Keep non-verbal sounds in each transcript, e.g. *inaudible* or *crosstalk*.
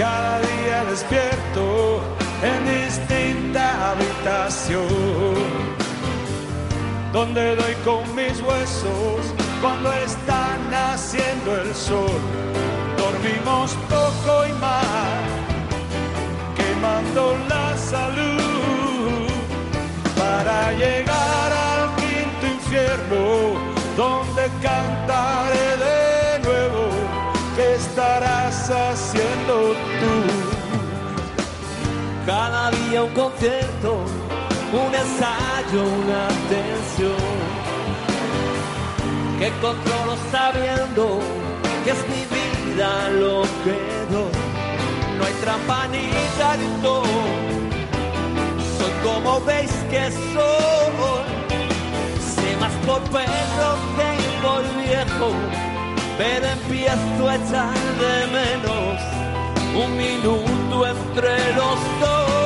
Cada día despierto en distinta habitación, donde doy con mis huesos cuando está naciendo el sol. Dormimos poco y mal, quemando la salud para llegar al quinto infierno, donde cantaré de nuevo. ¿Qué estarás haciendo Cada día un concierto, un ensayo, una tensión. Que controlo sabiendo que es mi vida lo que doy. No hay trampa ni cartón. Soy como veis que soy. Sé más por perro que por viejo. Pero empiezo a echar de menos un minuto entre los dos.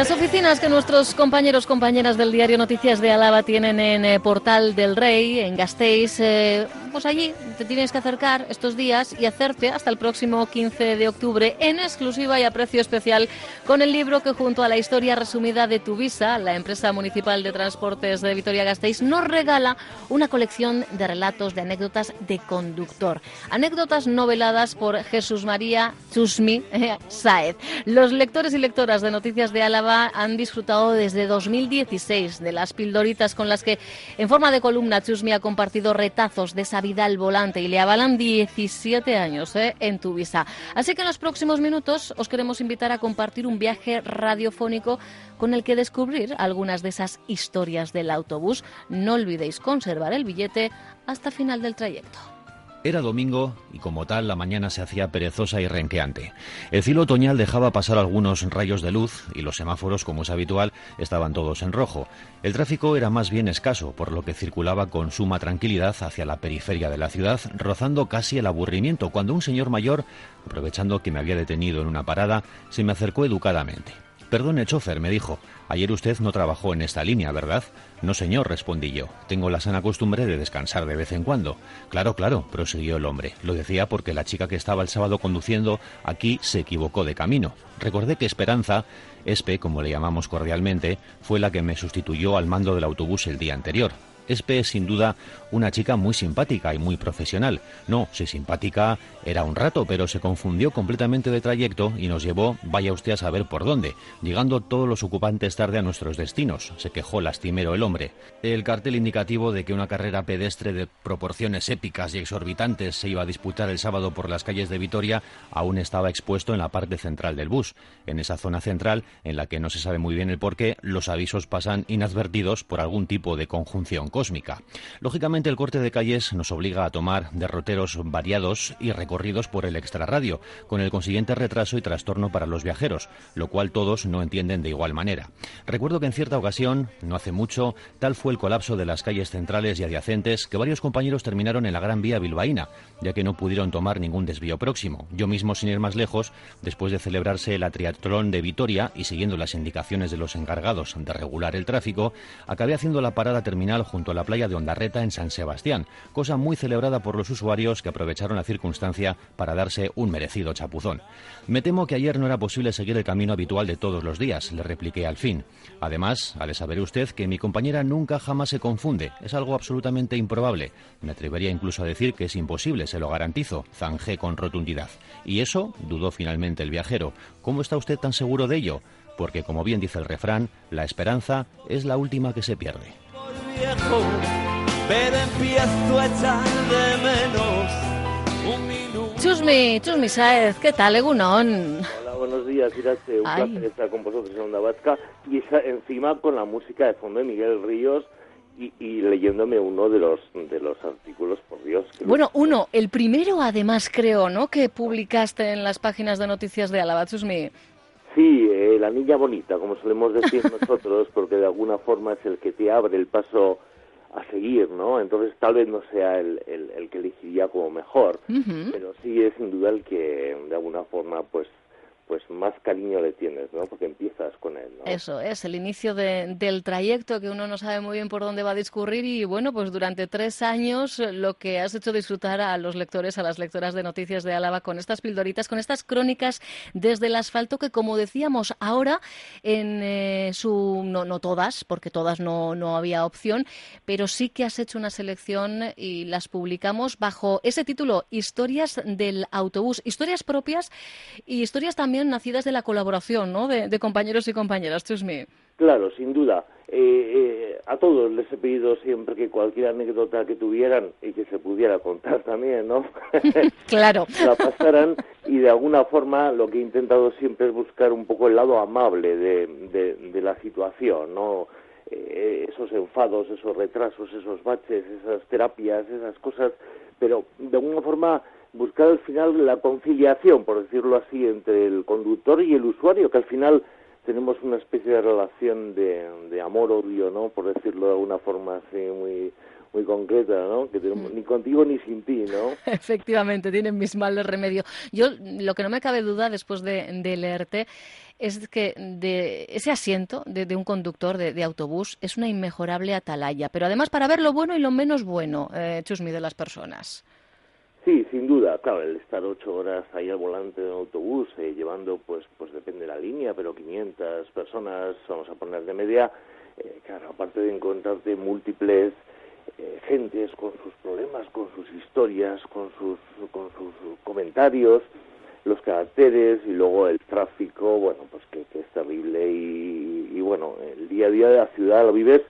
Las oficinas que nuestros compañeros compañeras del diario Noticias de Álava tienen en eh, Portal del Rey, en Gasteiz, eh, pues allí te tienes que acercar estos días y hacerte hasta el próximo 15 de octubre en exclusiva y a precio especial con el libro que junto a la historia resumida de Tuvisa, la empresa municipal de transportes de Vitoria-Gasteiz, nos regala una colección de relatos, de anécdotas de conductor. Anécdotas noveladas por Jesús María Chusmi *laughs* eh, Saez. Los lectores y lectoras de Noticias de Álava han disfrutado desde 2016 de las pildoritas con las que, en forma de columna, Chusmi ha compartido retazos de esa vida al volante y le avalan 17 años eh, en tu visa. Así que en los próximos minutos os queremos invitar a compartir un viaje radiofónico con el que descubrir algunas de esas historias del autobús. No olvidéis conservar el billete hasta final del trayecto. Era domingo y como tal la mañana se hacía perezosa y renqueante. El cielo otoñal dejaba pasar algunos rayos de luz y los semáforos, como es habitual, estaban todos en rojo. El tráfico era más bien escaso, por lo que circulaba con suma tranquilidad hacia la periferia de la ciudad, rozando casi el aburrimiento, cuando un señor mayor, aprovechando que me había detenido en una parada, se me acercó educadamente. Perdone, chofer, me dijo. Ayer usted no trabajó en esta línea, ¿verdad? No, señor, respondí yo. Tengo la sana costumbre de descansar de vez en cuando. Claro, claro, prosiguió el hombre. Lo decía porque la chica que estaba el sábado conduciendo aquí se equivocó de camino. Recordé que Esperanza, Espe, como le llamamos cordialmente, fue la que me sustituyó al mando del autobús el día anterior. Espe es sin duda una chica muy simpática y muy profesional. No, si simpática era un rato, pero se confundió completamente de trayecto y nos llevó, vaya usted a saber por dónde, llegando todos los ocupantes tarde a nuestros destinos. Se quejó lastimero el hombre. El cartel indicativo de que una carrera pedestre de proporciones épicas y exorbitantes se iba a disputar el sábado por las calles de Vitoria aún estaba expuesto en la parte central del bus. En esa zona central, en la que no se sabe muy bien el porqué, los avisos pasan inadvertidos por algún tipo de conjunción cósmica. Lógicamente, el corte de calles nos obliga a tomar derroteros variados y recorridos por el extrarradio, con el consiguiente retraso y trastorno para los viajeros, lo cual todos no entienden de igual manera. Recuerdo que en cierta ocasión, no hace mucho, tal fue el colapso de las calles centrales y adyacentes que varios compañeros terminaron en la Gran Vía bilbaína, ya que no pudieron tomar ningún desvío próximo. Yo mismo, sin ir más lejos, después de celebrarse el triatlón de Vitoria y siguiendo las indicaciones de los encargados de regular el tráfico, acabé haciendo la parada terminal a la playa de Ondarreta en San Sebastián, cosa muy celebrada por los usuarios que aprovecharon la circunstancia para darse un merecido chapuzón. Me temo que ayer no era posible seguir el camino habitual de todos los días, le repliqué al fin. Además, ha de saber usted que mi compañera nunca jamás se confunde, es algo absolutamente improbable. Me atrevería incluso a decir que es imposible, se lo garantizo, zanjé con rotundidad. Y eso, dudó finalmente el viajero. ¿Cómo está usted tan seguro de ello? Porque, como bien dice el refrán, la esperanza es la última que se pierde. Viejo, pero empiezo a echar de menos un minuto. Chusmi, Chusmi Saez, ¿qué tal, Egunon? Hola, buenos días, Irache. Un placer estar con vosotros en Onda Vasca. Y encima con la música de fondo de Miguel Ríos y, leyéndome uno de los de los artículos, por Dios. Bueno, uno, el primero además creo, ¿no? Que publicaste en las páginas de noticias de Álava, Chusmi. Sí, eh, la niña bonita, como solemos decir *laughs* nosotros, porque de alguna forma es el que te abre el paso a seguir, ¿no? Entonces tal vez no sea el, el, que elegiría como mejor, pero sí es sin duda el que de alguna forma pues pues más cariño le tienes, ¿no? Porque empiezas con él, ¿no? Eso es, el inicio del trayecto que uno no sabe muy bien por dónde va a discurrir y, bueno, pues durante tres años lo que has hecho disfrutar a los lectores, a las lectoras de Noticias de Álava con estas pildoritas, con estas crónicas desde el asfalto que, como decíamos ahora, en eh, su... No, no todas, porque todas no, no había opción, pero sí que has hecho una selección y las publicamos bajo ese título, Historias del autobús, historias propias y historias también nacidas de la colaboración, ¿no? De, compañeros y compañeras, Chusmi. Claro, sin duda. Eh, eh, a todos les he pedido siempre que cualquier anécdota que tuvieran y que se pudiera contar también, ¿no? *laughs* *laughs* claro. la pasaran y de alguna forma lo que he intentado siempre es buscar un poco el lado amable de, de, la situación, ¿no? Eh, esos enfados, esos retrasos, esos baches, esas terapias, esas cosas, pero de alguna forma buscar al final la conciliación, por decirlo así, entre el conductor y el usuario, que al final tenemos una especie de relación de, de amor-odio, ¿no? Por decirlo de alguna forma así muy muy concreta, ¿no? Que tenemos, ni contigo ni sin ti, ¿no? *laughs* Efectivamente, tienen mis males remedio. Yo, lo que no me cabe duda después de, leerte es que de ese asiento de, un conductor de, autobús es una inmejorable atalaya, pero además para ver lo bueno y lo menos bueno, eh, Chusmi, de las personas. Sí, sin duda, claro, el estar ocho horas ahí al volante de un autobús, eh, llevando, pues, pues depende de la línea, pero 500 personas, vamos a poner de media, eh, claro, aparte de encontrarte múltiples eh, gentes con sus problemas, con sus historias, con sus, con sus comentarios, los caracteres y luego el tráfico, bueno, pues que, es terrible y, bueno, el día a día de la ciudad lo vives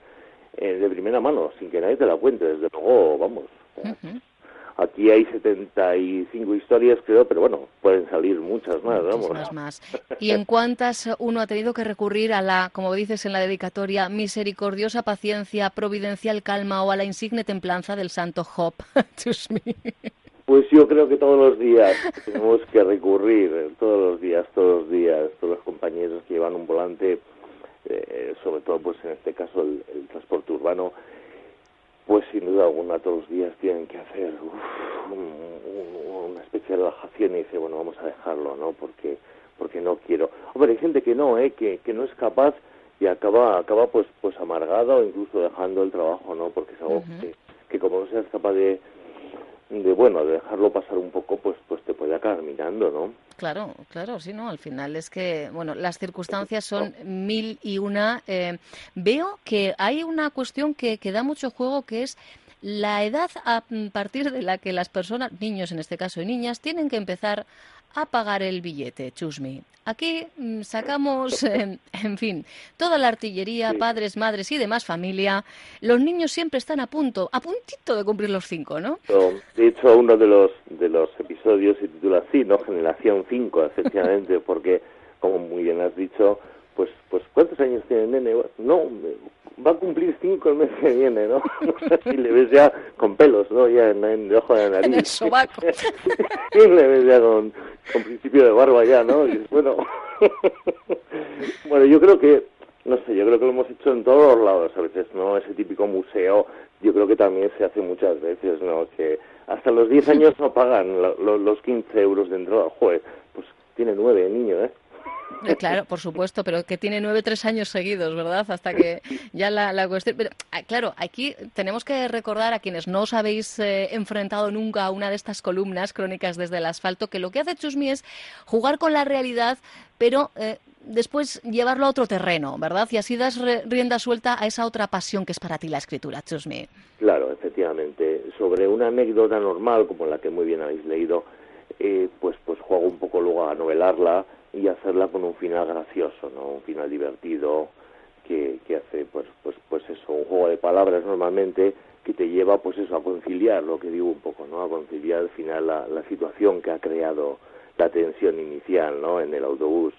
de primera mano, sin que nadie te la cuente, desde luego, vamos. Aquí hay 75 historias, creo, pero bueno, pueden salir muchas más, vamos. más. ¿Y en cuántas uno ha tenido que recurrir a la, como dices en la dedicatoria, misericordiosa paciencia, providencial calma o a la insigne templanza del santo Job? *laughs* pues yo creo que todos los días tenemos que recurrir, todos los días, todos los días, todos los compañeros que llevan un volante, eh, sobre todo pues en este caso el transporte urbano, pues sin duda alguna todos los días tienen que hacer una especie de relajación y dice, bueno, vamos a dejarlo, ¿no? Porque porque no quiero. Hombre, hay gente que no, ¿eh? Que, que no es capaz y acaba acaba pues pues amargada o incluso dejando el trabajo, ¿no? Porque es algo que, que como no seas capaz de de bueno de dejarlo pasar un poco pues pues te puede acabar mirando no claro claro sí no al final es que bueno las circunstancias son mil y una eh, veo que hay una cuestión que, que da mucho juego que es la edad a partir de la que las personas niños en este caso y niñas tienen que empezar a pagar el billete, Chusmi. Aquí mm, sacamos, *laughs* en fin, toda la artillería, padres, madres y demás familia. Los niños siempre están a punto, a puntito de cumplir los cinco, ¿no? De hecho, uno de los, de los episodios se titula así, ¿no? Generación 5, efectivamente, *laughs* porque, como muy bien has dicho, pues, pues ¿cuántos años tiene el nene? No, va a cumplir cinco el mes que viene, ¿no? *laughs* y le ves ya con pelos, ¿no? Ya en, el ojo de la nariz. En el sobaco. *laughs* y le ves ya con, con principio de barba ya, ¿no? Y bueno, *laughs* bueno, yo creo que, no sé, yo creo que lo hemos hecho en todos los lados a veces, ¿no? Ese típico museo, yo creo que también se hace muchas veces, ¿no? Que hasta los 10 años no pagan los 15 euros de entrada. Joder, pues tiene nueve niño, ¿eh? Eh, claro, por supuesto, pero que tiene nueve, tres años seguidos, ¿verdad? Hasta que ya la, la cuestión... Pero, ah, claro, aquí tenemos que recordar a quienes no os habéis eh, enfrentado nunca a una de estas columnas crónicas desde el asfalto, que lo que hace Chusmi es jugar con la realidad, pero eh, después llevarlo a otro terreno, ¿verdad? Y así das rienda suelta a esa otra pasión que es para ti la escritura, Chusmi. Claro, efectivamente. Sobre una anécdota normal, como la que muy bien habéis leído, pues, pues juego un poco luego a novelarla y hacerla con un final gracioso, ¿no? Un final divertido que, que hace, pues, pues, pues eso, un juego de palabras normalmente que te lleva, pues eso, a conciliar, lo que digo un poco, ¿no? A conciliar al final la, la situación que ha creado la tensión inicial, ¿no? En el autobús.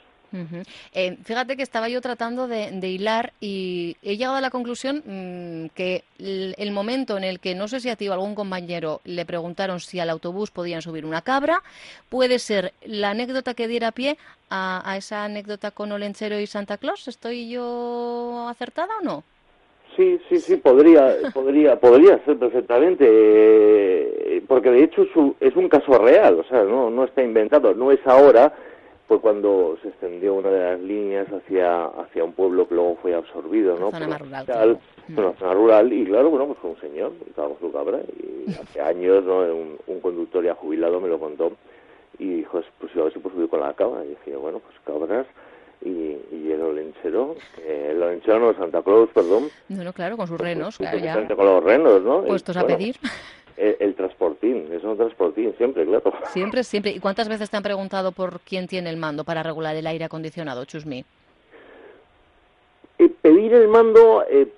Eh, fíjate que estaba yo tratando de, hilar y he llegado a la conclusión mm, que el, momento en el que no sé si a ti o algún compañero le preguntaron si al autobús podían subir una cabra puede ser la anécdota que diera pie a, esa anécdota con Olenchero y Santa Claus. ¿Estoy yo acertada o no? Sí, sí, sí, podría, *laughs* podría, podría ser perfectamente, eh, porque de hecho es un, caso real, o sea, no, no está inventado, no es ahora, fue cuando se extendió una de las líneas hacia, hacia un pueblo que luego fue absorbido, ¿no? Zona rural, una zona rural, y claro, bueno, pues fue un señor, estábamos su cabra, y *laughs* hace años, ¿no? Un, un, conductor ya jubilado me lo contó, y dijo, pues a ver si puedo subir con la cabra, y dije, bueno, pues cabras, y, y el olenchero, el olenchero no, Santa Claus, perdón. No, no, claro, con sus renos, claro, ya. Con los renos, ¿no? Puestos a pedir. El, transportín, es un transportín, siempre, claro. Siempre, *laughs* siempre. ¿Y cuántas veces te han preguntado por quién tiene el mando para regular el aire acondicionado, Chusmi? Eh, pedir el mando eh,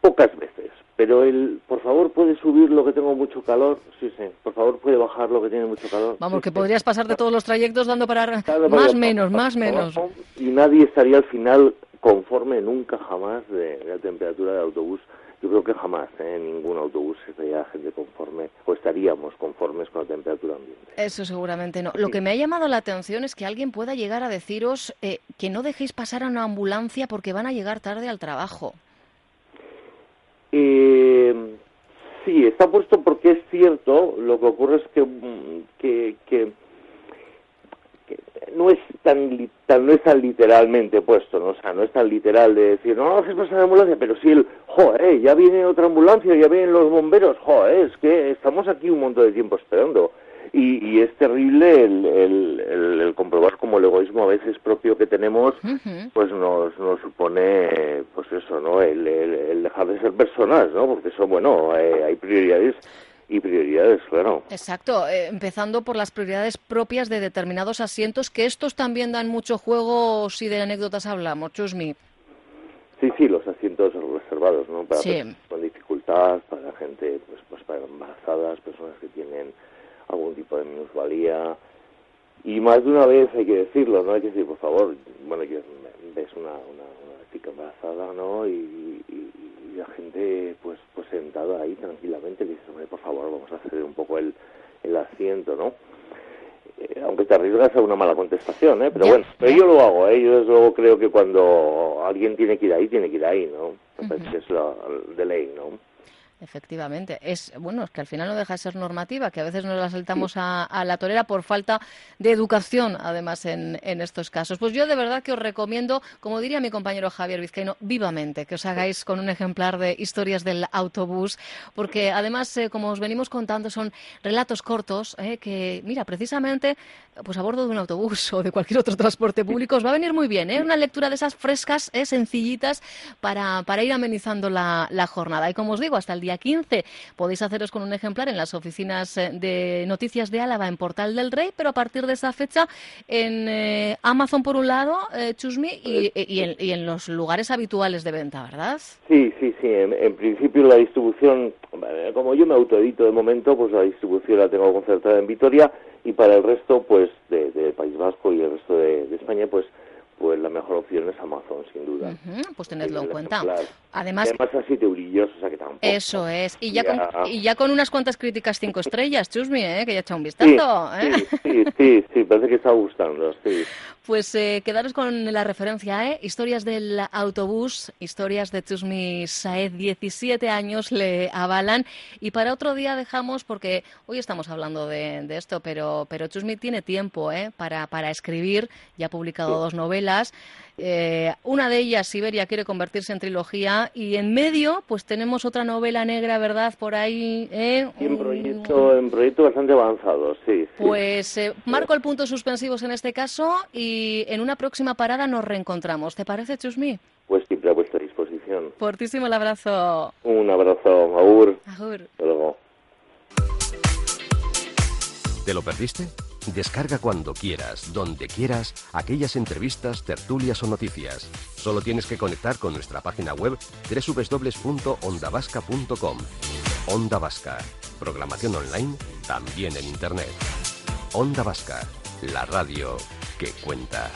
pocas veces, pero el, por favor, puede subir lo que tengo mucho calor, sí, sí, por favor, puede bajar lo que tiene mucho calor. Vamos, que podrías pasar de todos los trayectos dando para... más menos, más menos. Y nadie estaría al final conforme nunca jamás de la temperatura del autobús yo creo que jamás ¿eh? en ningún autobús estaría gente conforme o estaríamos conformes con la temperatura ambiente. Eso seguramente no. Lo que me ha llamado la atención es que alguien pueda llegar a deciros eh, que no dejéis pasar a una ambulancia porque van a llegar tarde al trabajo. Eh, sí, está puesto porque es cierto. Lo que ocurre es que, mm, que no es tan, tan, no es tan literalmente puesto, ¿no? Sea, no es tan literal de decir, no, no pasar la ambulancia, pero si el, joder, ya viene otra ambulancia, ya vienen los bomberos, joder, es que estamos aquí un montón de tiempo esperando. Y, y es terrible el, el, el, comprobar como el egoísmo a veces propio que tenemos, pues nos, nos supone, pues eso, ¿no? El, el, dejar de ser personas, ¿no? Porque eso, bueno, eh, hay prioridades y prioridades, claro. Exacto, eh, empezando por las prioridades propias de determinados asientos, que estos también dan mucho juego si de anécdotas hablamos, Chusmi. Sí, sí, los asientos reservados, ¿no? Para personas con dificultad, para gente, pues, pues para embarazadas, personas que tienen algún tipo de minusvalía. Y más de una vez hay que decirlo, ¿no? Hay que decir, por favor, bueno, que ves una, una, una chica embarazada, ¿no? y, y la gente pues pues sentada ahí tranquilamente le dices, hombre, por favor, vamos a hacer un poco el, el asiento, ¿no? Eh, aunque te arriesgas a una mala contestación, ¿eh? Pero bueno, pero yo lo hago, ¿eh? Yo desde luego creo que cuando alguien tiene que ir ahí, tiene que ir ahí, ¿no? es la de ley, ¿no? Efectivamente. Es, bueno, es que al final no deja de ser normativa, que a veces nos la saltamos a, la torera por falta de educación, además, en, estos casos. Pues yo de verdad que os recomiendo, como diría mi compañero Javier Vizcaíno, vivamente que os hagáis con un ejemplar de historias del autobús, porque además, eh, como os venimos contando, son relatos cortos eh, que, mira, precisamente, pues a bordo de un autobús *laughs* o de cualquier otro transporte público os va a venir muy bien. ¿eh? Una lectura de esas frescas, eh, sencillitas, para, para ir amenizando la, la jornada. Y como os digo, hasta el día 15. Podéis haceros con un ejemplar en las oficinas eh, de Noticias de Álava en Portal del Rey, pero a partir de esa fecha en eh, Amazon por un lado, eh, Chusmi, y, en, los lugares habituales de venta, ¿verdad? Sí, sí, sí. En, principio la distribución, como yo me autoedito de momento, pues la distribución la tengo concertada en Vitoria y para el resto, pues, de, País Vasco y el resto de España, pues pues la mejor opción es Amazon, sin duda. pues tenedlo en cuenta. Además, Además así te brilloso, o sea que tampoco. Eso es. Y ya, Con, y ya con unas cuantas críticas cinco estrellas, Chusmi, ¿eh? que ya ha echado un vistazo. ¿eh? Sí, sí, sí, parece que está gustando, sí. Pues eh, quedaros con la referencia, ¿eh? Historias del autobús, historias de Chusmi Saed, 17 años le avalan. Y para otro día dejamos, porque hoy estamos hablando de, esto, pero, pero Chusmi tiene tiempo ¿eh? para, para escribir, ya ha publicado dos novelas. Eh, una de ellas, Siberia, quiere convertirse en trilogía y en medio, pues tenemos otra novela negra, ¿verdad? Por ahí. ¿eh? En, proyecto, en proyecto bastante avanzado, sí. Pues eh, marco el punto suspensivos en este caso y en una próxima parada nos reencontramos. ¿Te parece, Chusmi? Pues siempre a vuestra disposición. Fortísimo el abrazo. Un abrazo, Agur. Agur. Hasta luego. ¿Te lo perdiste? Descarga cuando quieras, donde quieras, aquellas entrevistas, tertulias o noticias. Solo tienes que conectar con nuestra página web www.ondavasca.com. Onda Vasca. Programación online, también en Internet. Onda Vasca. la radio que cuenta.